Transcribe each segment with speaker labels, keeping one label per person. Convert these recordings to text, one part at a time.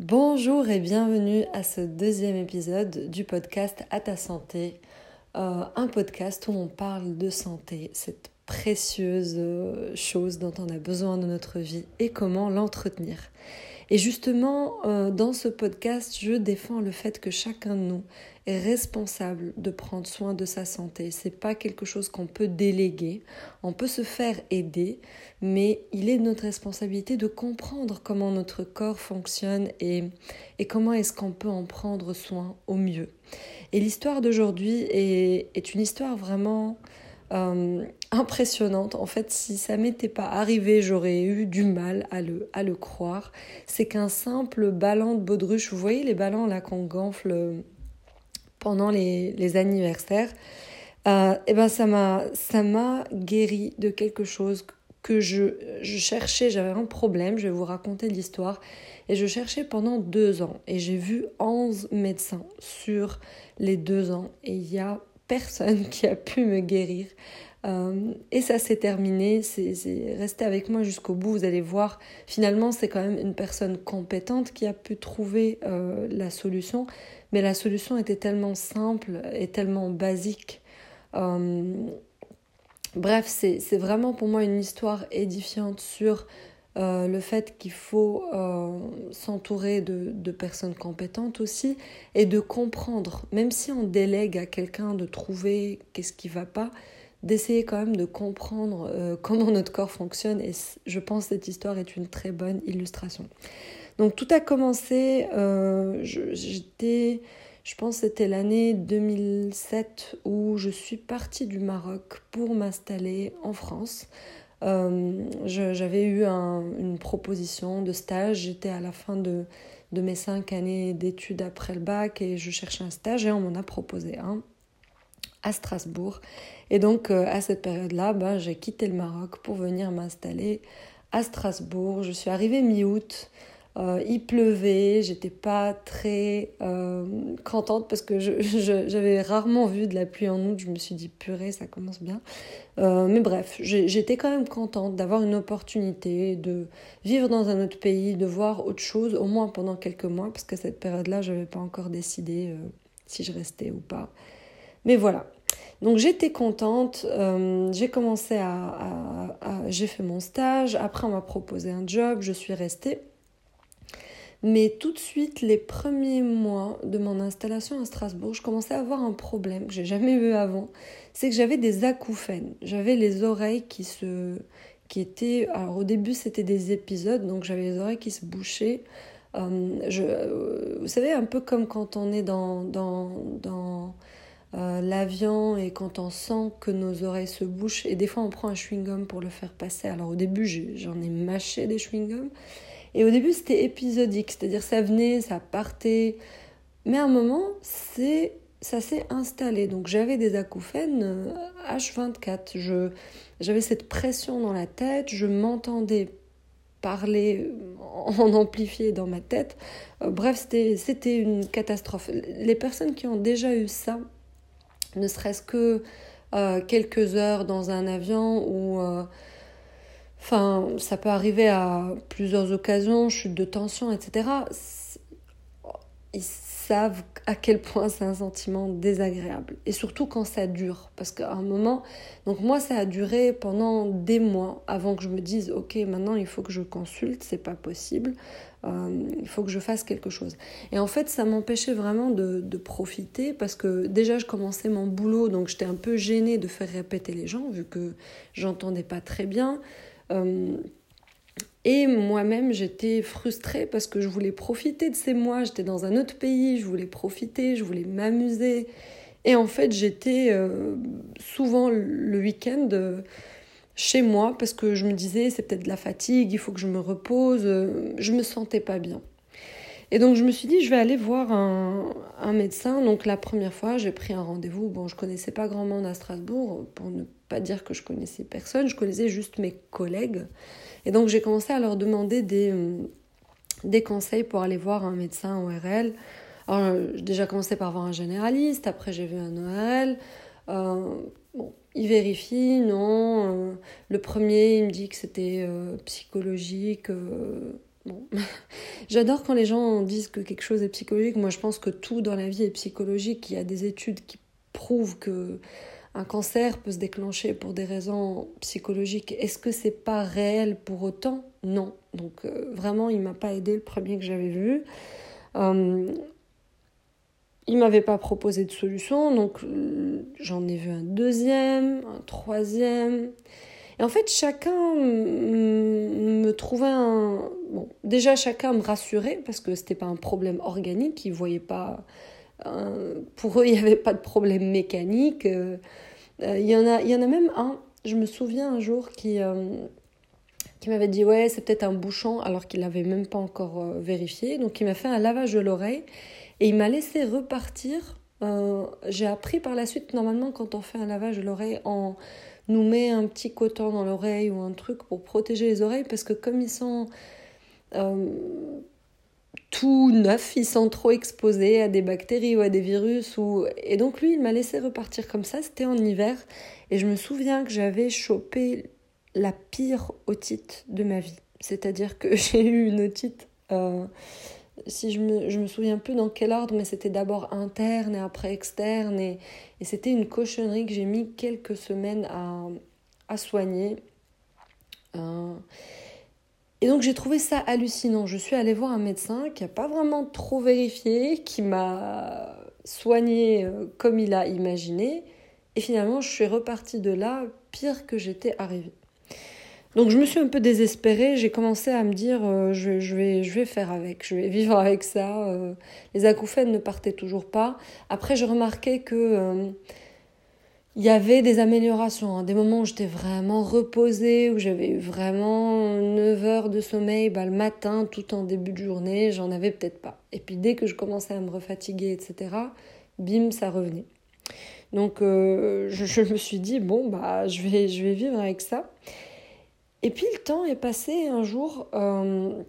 Speaker 1: Bonjour et bienvenue à ce deuxième épisode du podcast À ta santé, euh, un podcast où on parle de santé, cette précieuse euh, chose dont on a besoin dans notre vie et comment l'entretenir. Et justement, euh, dans ce podcast, je défends le fait que chacun de nous est responsable de prendre soin de sa santé. C'est pas quelque chose qu'on peut déléguer. On peut se faire aider, mais il est de notre responsabilité de comprendre comment notre corps fonctionne et, et comment est-ce qu'on peut en prendre soin au mieux. Et l'histoire d'aujourd'hui est, est une histoire vraiment euh, impressionnante. En fait, si ça m'était pas arrivé, j'aurais eu du mal à le, à le croire. C'est qu'un simple ballon de baudruche, vous voyez les ballons là qu'on gonfle pendant les, les anniversaires, euh, et eh ben ça m'a ça m'a guéri de quelque chose que je, je cherchais, j'avais un problème, je vais vous raconter l'histoire, et je cherchais pendant deux ans, et j'ai vu 11 médecins sur les deux ans, et il y a personne qui a pu me guérir. Euh, et ça s'est terminé, c'est resté avec moi jusqu'au bout. Vous allez voir, finalement, c'est quand même une personne compétente qui a pu trouver euh, la solution. Mais la solution était tellement simple et tellement basique. Euh, bref, c'est vraiment pour moi une histoire édifiante sur euh, le fait qu'il faut euh, s'entourer de, personnes compétentes aussi et de comprendre, même si on délègue à quelqu'un de trouver qu'est-ce qui va pas, d'essayer quand même de comprendre euh, comment notre corps fonctionne et je pense que cette histoire est une très bonne illustration. Donc tout a commencé, j'étais, je pense c'était l'année 2007 où je suis partie du Maroc pour m'installer en France. Euh, j'avais eu une proposition de stage, j'étais à la fin de, de mes cinq années d'études après le bac et je cherchais un stage et on m'en a proposé un à Strasbourg. Et donc euh, à cette période-là, ben, j'ai quitté le Maroc pour venir m'installer à Strasbourg. Je suis arrivée mi-août. Euh, il pleuvait, j'étais pas très euh, contente parce que j'avais rarement vu de la pluie en août. Je me suis dit, purée, ça commence bien. Euh, mais bref, j'étais quand même contente d'avoir une opportunité de vivre dans un autre pays, de voir autre chose, au moins pendant quelques mois, parce qu'à cette période-là, je n'avais pas encore décidé si je restais ou pas. Mais voilà. Donc j'étais contente, j'ai commencé à j'ai fait mon stage, après on m'a proposé un job, je suis restée. Mais tout de suite, les premiers mois de mon installation à Strasbourg, je commençais à avoir un problème que j'ai jamais vu avant. C'est que j'avais des acouphènes. J'avais les oreilles qui se, qui étaient, alors au début c'était des épisodes, donc j'avais les oreilles qui se bouchaient. Euh, je, euh, vous savez, un peu comme quand on est dans, dans, dans euh, l'avion et quand on sent que nos oreilles se bouchent, et des fois on prend un chewing-gum pour le faire passer. Alors au début j'en ai mâché des chewing-gums, et au début, c'était épisodique, c'est-à-dire ça venait, ça partait. Mais à un moment, c'est ça s'est installé. Donc j'avais des acouphènes H24. Euh, je, j'avais cette pression dans la tête, je m'entendais parler en amplifié dans ma tête. Euh, bref, c'était, c'était une catastrophe. Les personnes qui ont déjà eu ça, ne serait-ce que euh, quelques heures dans un avion ou Enfin, ça peut arriver à plusieurs occasions, chute de tension, etc. Ils savent à quel point c'est un sentiment désagréable. Et surtout quand ça dure. Parce qu'à un moment, donc moi, ça a duré pendant des mois avant que je me dise, ok, maintenant il faut que je consulte, c'est pas possible. Euh, il faut que je fasse quelque chose. Et en fait, ça m'empêchait vraiment de, de, profiter parce que déjà, je commençais mon boulot, donc j'étais un peu gênée de faire répéter les gens vu que j'entendais pas très bien. Euh, et moi-même, j'étais frustrée parce que je voulais profiter de ces mois. J'étais dans un autre pays, je voulais profiter, je voulais m'amuser. Et en fait, j'étais euh, souvent le week-end euh, chez moi parce que je me disais, c'est peut-être de la fatigue, il faut que je me repose. je me sentais pas bien. Et donc je me suis dit, je vais aller voir un, un médecin. Donc la première fois, j'ai pris un rendez-vous. Bon, je connaissais pas grand monde à Strasbourg, pour ne pas dire que je connaissais personne, je connaissais juste mes collègues. Et donc j'ai commencé à leur demander des, euh, des conseils pour aller voir un médecin ORL. Alors j'ai déjà commencé par voir un généraliste, après j'ai vu un ORL. Euh, bon, il vérifie, non. Euh, le premier, il me dit que c'était psychologique J'adore quand les gens disent que quelque chose est psychologique. Moi, je pense que tout dans la vie est psychologique. Il y a des études qui prouvent que un cancer peut se déclencher pour des raisons psychologiques. Est-ce que c'est pas réel pour autant? Non. Donc euh, vraiment, il m'a pas aidé le premier que j'avais vu. Euh, il m'avait pas proposé de solution, donc euh, j'en ai vu un deuxième, un troisième. Et en fait, chacun me trouvait un. Bon, déjà, chacun me rassurait parce que c'était pas un problème organique, ils voyaient pas. Pour eux, il n'y avait pas de problème mécanique. Euh, il, y en a, y en a même un, je me souviens un jour, qui, euh, qui m'avait dit Ouais, c'est peut-être un bouchon, alors qu'il n'avait même pas encore vérifié. Donc, il m'a fait un lavage de l'oreille. Et il m'a laissé repartir. Euh, j'ai appris par la suite, normalement, quand on fait un lavage de l'oreille, on nous met un petit coton dans l'oreille ou un truc pour protéger les oreilles, parce que comme ils sont euh, tout neufs, ils sont trop exposés à des bactéries ou à des virus. Ou... Et donc lui, il m'a laissé repartir comme ça, c'était en hiver. Et je me souviens que j'avais chopé la pire otite de ma vie. C'est-à-dire que j'ai eu une otite... Euh, si je me, je me souviens plus dans quel ordre, mais c'était d'abord interne et après externe. Et, et c'était une cochonnerie que j'ai mis quelques semaines à, à soigner. Euh, et donc j'ai trouvé ça hallucinant. Je suis allée voir un médecin qui n'a pas vraiment trop vérifié, qui m'a soigné euh, comme il a imaginé. Et finalement, je suis repartie de là pire que j'étais arrivée. Donc je me suis un peu désespérée, j'ai commencé à me dire euh, je, vais, faire avec, je vais vivre avec ça. Euh. les acouphènes ne partaient toujours pas. Après je remarquais que euh, il y avait des améliorations, hein. des moments où j'étais vraiment reposée, où j'avais eu vraiment 9 heures de sommeil bah, le matin, tout en début de journée, j'en avais peut-être pas. Et puis dès que je commençais à me refatiguer, etc., bim, ça revenait. Donc je, me suis dit, bon, bah, je vais vivre avec ça. Et puis le temps est passé, un jour, euh,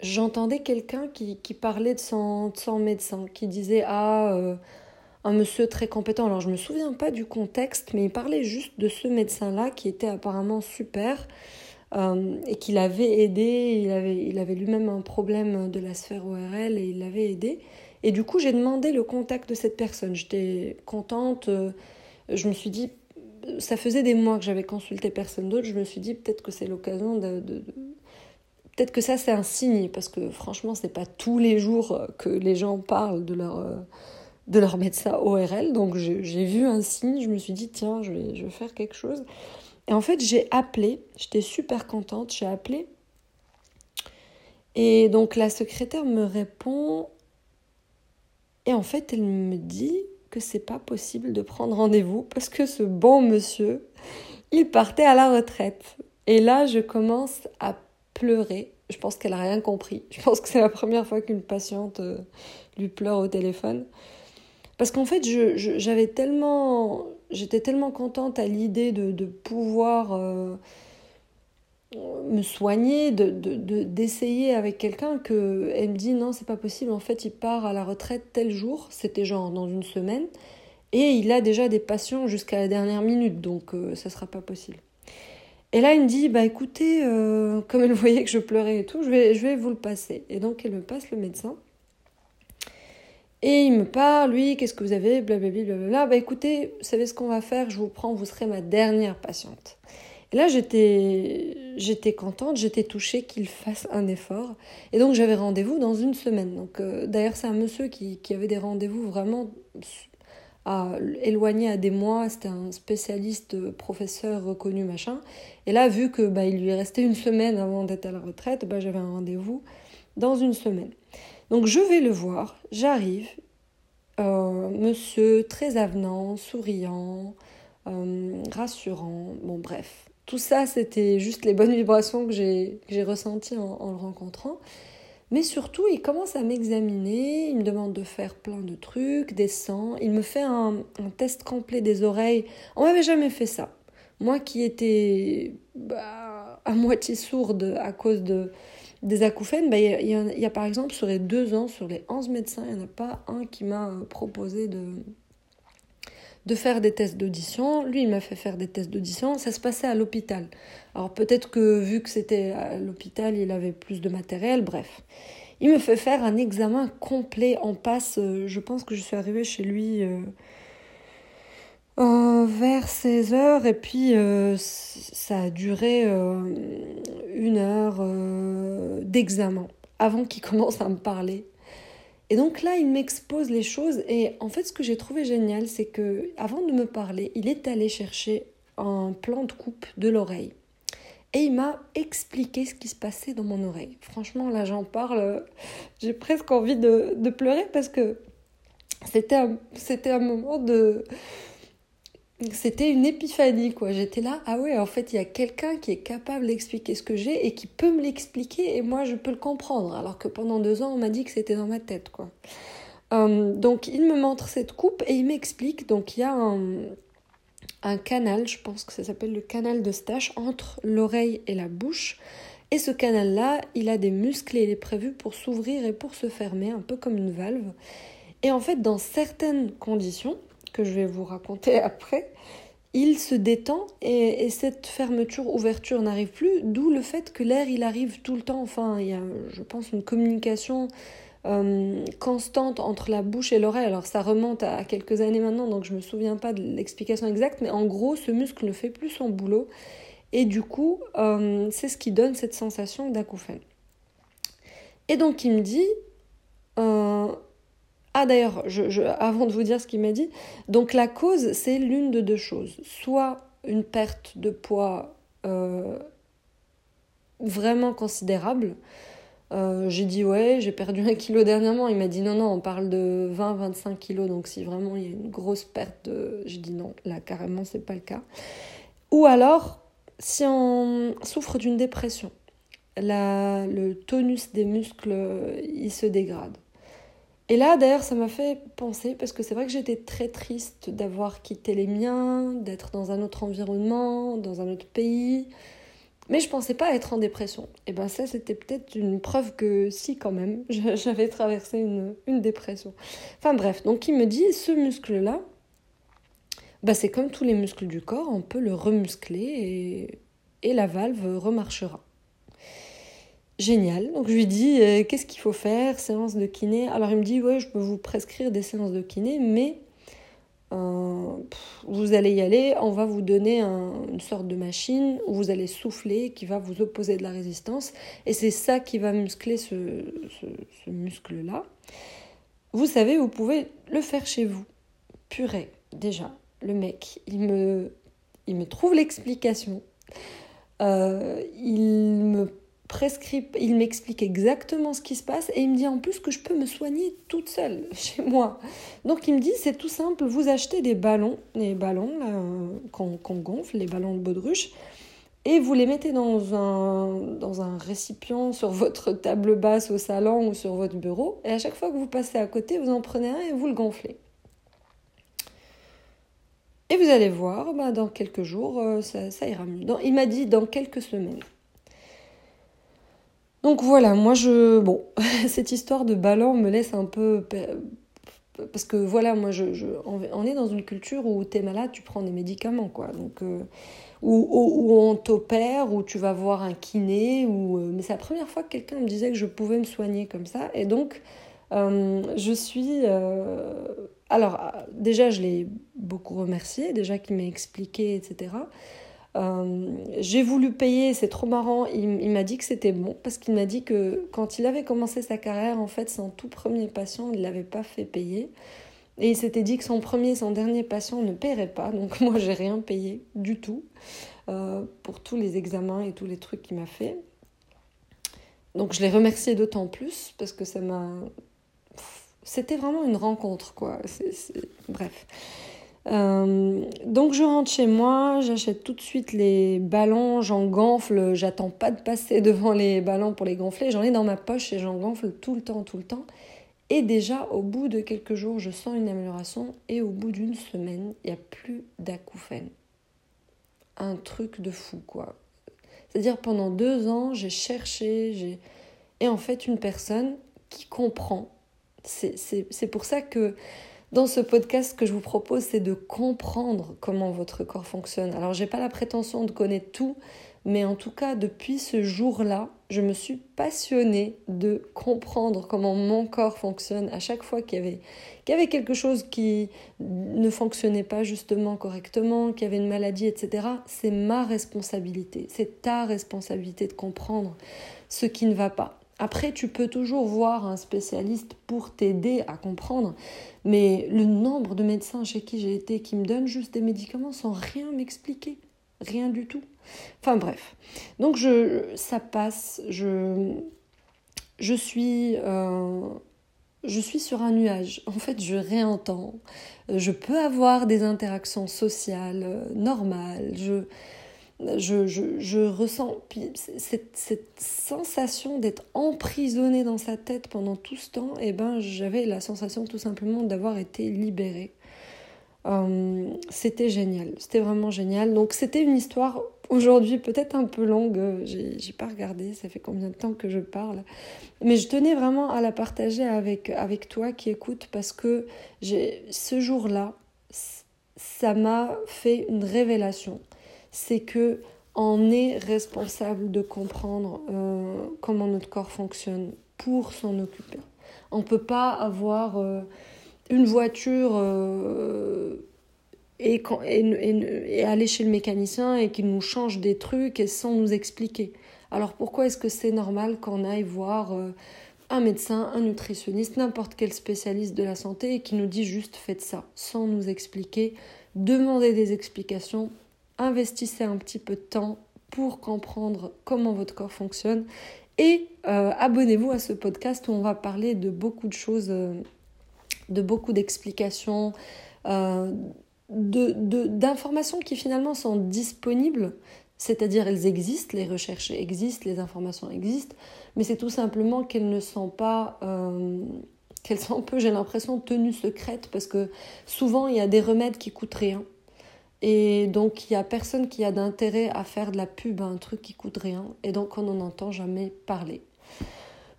Speaker 1: j'entendais quelqu'un qui, parlait de son, de son, médecin, qui disait Ah, euh, un monsieur très compétent. Alors je me souviens pas du contexte, mais il parlait juste de ce médecin-là qui était apparemment super. Euh, et qui l'avait aidé, avait, il avait lui-même un problème de la sphère ORL et il l'avait aidé. Et du coup, j'ai demandé le contact de cette personne. J'étais contente. Je me suis dit, ça faisait des mois que j'avais consulté personne d'autre. Je me suis dit peut-être que c'est l'occasion de, peut-être que ça c'est un signe parce que franchement c'est pas tous les jours que les gens parlent de leur leur médecin ORL. Donc j'ai vu un signe. Je me suis dit tiens je vais je vais faire quelque chose. Et en fait j'ai appelé. J'étais super contente. J'ai appelé. Et donc la secrétaire me répond. Et en fait, elle me dit que c'est pas possible de prendre rendez-vous parce que ce bon monsieur, il partait à la retraite. Et là, je commence à pleurer. Je pense qu'elle a rien compris. Je pense que c'est la première fois qu'une patiente euh, lui pleure au téléphone. Parce qu'en fait, j'avais tellement, j'étais tellement contente à l'idée de, de, pouvoir euh, me soigner, de, d'essayer avec quelqu'un que elle me dit non c'est pas possible en fait il part à la retraite tel jour c'était genre dans une semaine et il a déjà des patients jusqu'à la dernière minute donc euh, ça sera pas possible et là il me dit bah écoutez euh, comme elle voyait que je pleurais et tout je vais je vais vous le passer et donc elle me passe le médecin et il me parle, lui, qu'est-ce que vous avez, blablabla, blablabla. Bah écoutez, vous savez ce qu'on va faire, je vous prends, vous serez ma dernière patiente. Et là, j'étais, contente, j'étais touchée qu'il fasse un effort. Et donc, j'avais rendez-vous dans une semaine. Donc, euh, d'ailleurs, c'est un monsieur qui, qui avait des rendez-vous vraiment à, éloignés à des mois. C'était un spécialiste, euh, professeur reconnu, machin. Et là, vu que bah, il lui restait une semaine avant d'être à la retraite, bah, j'avais un rendez-vous dans une semaine. Donc, je vais le voir. J'arrive. Euh, monsieur très avenant, souriant, rassurant. Bon, bref tout ça, c'était juste les bonnes vibrations que j'ai ressenties en, le rencontrant. Mais surtout, il commence à m'examiner, il me demande de faire plein de trucs, des sangs, il me fait un, test complet des oreilles. On m'avait jamais fait ça. Moi qui étais bah, à moitié sourde à cause de, des acouphènes, bah, il, y a, par exemple sur les deux ans, sur les 11 médecins, il n'y en a pas un qui m'a proposé de, de faire des tests d'audition. Lui, il m'a fait faire des tests d'audition. Ça se passait à l'hôpital. Alors peut-être que vu que c'était à l'hôpital, il avait plus de matériel, bref. Il me fait faire un examen complet en passe. Euh, je pense que je suis arrivée chez lui euh, euh, vers 16 heures et puis ça a duré une heure d'examen avant qu'il commence à me parler. Et donc là, il m'expose les choses et en fait, ce que j'ai trouvé génial, c'est que avant de me parler, il est allé chercher un plan de coupe de l'oreille. Et il m'a expliqué ce qui se passait dans mon oreille. Franchement, là, j'en parle, j'ai presque envie de, pleurer parce que c'était un moment de, c'était une épiphanie, quoi. J'étais là, ah ouais, en fait, il y a quelqu'un qui est capable d'expliquer ce que j'ai et qui peut me l'expliquer et moi, je peux le comprendre. Alors que pendant deux ans, on m'a dit que c'était dans ma tête, quoi. Euh, donc, il me montre cette coupe et il m'explique. Donc, il y a un, un canal, je pense que ça s'appelle le canal de Stache, entre l'oreille et la bouche. Et ce canal-là, il a des muscles et il est prévu pour s'ouvrir et pour se fermer, un peu comme une valve. Et en fait, dans certaines conditions, que je vais vous raconter après, il se détend et, cette fermeture-ouverture n'arrive plus, d'où le fait que l'air il arrive tout le temps. Enfin, il y a, je pense, une communication euh, constante entre la bouche et l'oreille. Alors ça remonte à, quelques années maintenant, donc je me souviens pas de l'explication exacte, mais en gros, ce muscle ne fait plus son boulot et du coup, euh, c'est ce qui donne cette sensation d'acouphène. Et donc il me dit, euh, ah d'ailleurs, avant de vous dire ce qu'il m'a dit, donc la cause, c'est l'une de deux choses. Soit une perte de poids euh, vraiment considérable. Euh, j'ai dit ouais, j'ai perdu un kilo dernièrement. Il m'a dit non, non, on parle de 20-25 kilos. Donc si vraiment il y a une grosse perte de... J'ai dit non, là carrément, c'est pas le cas. Ou alors, si on souffre d'une dépression, le tonus des muscles, il se dégrade. Et là, d'ailleurs, ça m'a fait penser, parce que c'est vrai que j'étais très triste d'avoir quitté les miens, d'être dans un autre environnement, dans un autre pays. Mais je pensais pas être en dépression. Et ben ça, c'était peut-être une preuve que si, quand même, j'avais traversé une, dépression. Enfin bref, donc il me dit, ce muscle-là, bah, c'est comme tous les muscles du corps, on peut le remuscler et la valve remarchera génial. Donc je lui dis euh, qu'est-ce qu'il faut faire, séance de kiné. Alors il me dit ouais je peux vous prescrire des séances de kiné, mais euh, vous allez y aller, on va vous donner une sorte de machine où vous allez souffler qui va vous opposer de la résistance et c'est ça qui va muscler ce, muscle-là. Vous savez, vous pouvez le faire chez vous. Purée, déjà, le mec, il me, il me trouve l'explication. Euh, il me prescrit, il m'explique exactement ce qui se passe et il me dit en plus que je peux me soigner toute seule chez moi. Donc il me dit c'est tout simple, vous achetez des ballons, les ballons qu'on gonfle, les ballons de baudruche, et vous les mettez dans un, dans récipient sur votre table basse au salon ou sur votre bureau, et à chaque fois que vous passez à côté, vous en prenez un et vous le gonflez. Et vous allez voir, bah, dans quelques jours, euh, ça ira mieux. il m'a dit dans quelques semaines. Donc voilà, moi je. Bon, cette histoire de ballon me laisse un peu. Parce que voilà, moi je, on est dans une culture où tu es malade, tu prends des médicaments, quoi. Donc. Euh, où, où, on t'opère, où tu vas voir un kiné, ou euh, mais c'est la première fois que quelqu'un me disait que je pouvais me soigner comme ça. Et donc, euh, je suis. alors, déjà, je l'ai beaucoup remercié, déjà qu'il m'a expliqué, etc. Euh, j'ai voulu payer, c'est trop marrant. Il, m'a dit que c'était bon parce qu'il m'a dit que quand il avait commencé sa carrière, en fait, son tout premier patient, il ne l'avait pas fait payer. Et il s'était dit que son premier, son dernier patient ne paierait pas. Donc moi, j'ai rien payé du tout euh, pour tous les examens et tous les trucs qu'il m'a fait. Donc je l'ai remercié d'autant plus parce que ça m'a. C'était vraiment une rencontre, quoi. Bref. Euh, donc je rentre chez moi, j'achète tout de suite les ballons, j'en gonfle, j'attends pas de passer devant les ballons pour les gonfler, j'en ai dans ma poche et j'en gonfle tout le temps, tout le temps. Et déjà, au bout de quelques jours, je sens une amélioration et au bout d'une semaine, il n'y a plus d'acouphènes. Un truc de fou, quoi. C'est-à-dire, pendant deux ans, j'ai cherché, j'ai... Et en fait, une personne qui comprend. C'est pour ça que dans ce podcast, ce que je vous propose, c'est de comprendre comment votre corps fonctionne. Alors, j'ai pas la prétention de connaître tout, mais en tout cas, depuis ce jour-là, je me suis passionnée de comprendre comment mon corps fonctionne à chaque fois qu'il y avait, qu'il y avait quelque chose qui ne fonctionnait pas justement correctement, qu'il y avait une maladie, etc. C'est ma responsabilité, c'est ta responsabilité de comprendre ce qui ne va pas. Après, tu peux toujours voir un spécialiste pour t'aider à comprendre, mais le nombre de médecins chez qui j'ai été qui me donnent juste des médicaments sans rien m'expliquer, rien du tout. Enfin bref. Donc je, ça passe. Je, je suis, euh, je suis sur un nuage. En fait, je réentends. Je peux avoir des interactions sociales euh, normales. Je, je, je, je ressens cette, cette sensation d'être emprisonnée dans sa tête pendant tout ce temps. Et eh ben, j'avais la sensation tout simplement d'avoir été libérée. Euh, c'était génial, c'était vraiment génial. Donc c'était une histoire aujourd'hui peut-être un peu longue, j'ai pas regardé, ça fait combien de temps que je parle. Mais je tenais vraiment à la partager avec, avec toi qui écoutes parce que ce jour-là, ça m'a fait une révélation. C'est que on est responsable de comprendre euh, comment notre corps fonctionne pour s'en occuper. On ne peut pas avoir euh, une voiture euh, et, aller chez le mécanicien et qu'il nous change des trucs et sans nous expliquer. Alors pourquoi est-ce que c'est normal qu'on aille voir un médecin, un nutritionniste, n'importe quel spécialiste de la santé et qui nous dit juste faites ça sans nous expliquer, demandez des explications, investissez un petit peu de temps pour comprendre comment votre corps fonctionne et euh, abonnez-vous à ce podcast où on va parler de beaucoup de choses, euh, de beaucoup d'explications d'informations de, qui finalement sont disponibles, c'est-à-dire elles existent, les recherches existent, les informations existent, mais c'est tout simplement qu'elles ne sont pas, euh, qu'elles sont un peu, j'ai l'impression, tenues secrètes, parce que souvent il y a des remèdes qui coûtent rien. Et donc il y a personne qui a d'intérêt à faire de la pub à un truc qui coûte rien, et donc on n'en entend jamais parler.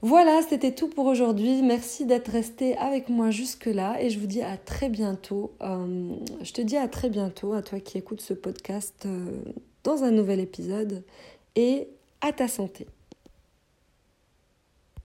Speaker 1: Voilà, c'était tout pour aujourd'hui. Merci d'être resté avec moi jusque-là et je vous dis à très bientôt. Euh, je te dis à très bientôt à toi qui écoutes ce podcast euh, dans un nouvel épisode et à ta santé.